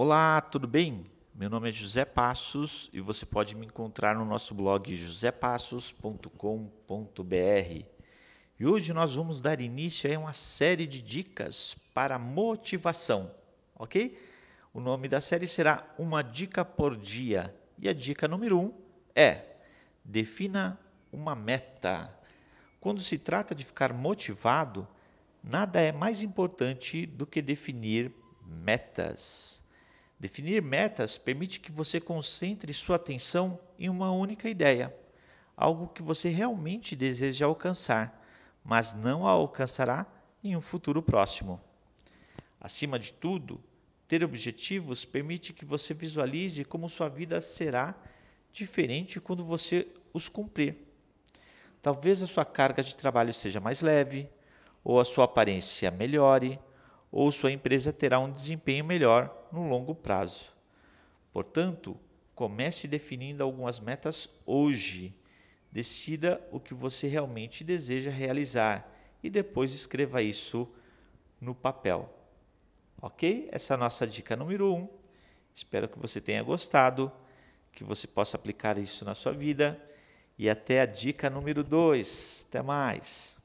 Olá, tudo bem? Meu nome é José Passos e você pode me encontrar no nosso blog josepassos.com.br. E hoje nós vamos dar início a uma série de dicas para motivação, ok? O nome da série será Uma Dica por Dia. E a dica número 1 um é: defina uma meta. Quando se trata de ficar motivado, nada é mais importante do que definir metas. Definir metas permite que você concentre sua atenção em uma única ideia, algo que você realmente deseja alcançar, mas não a alcançará em um futuro próximo. Acima de tudo, ter objetivos permite que você visualize como sua vida será diferente quando você os cumprir. Talvez a sua carga de trabalho seja mais leve, ou a sua aparência melhore, ou sua empresa terá um desempenho melhor no longo prazo. Portanto, comece definindo algumas metas hoje. Decida o que você realmente deseja realizar e depois escreva isso no papel. Ok? Essa é a nossa dica número 1. Um. Espero que você tenha gostado, que você possa aplicar isso na sua vida. E até a dica número 2. Até mais!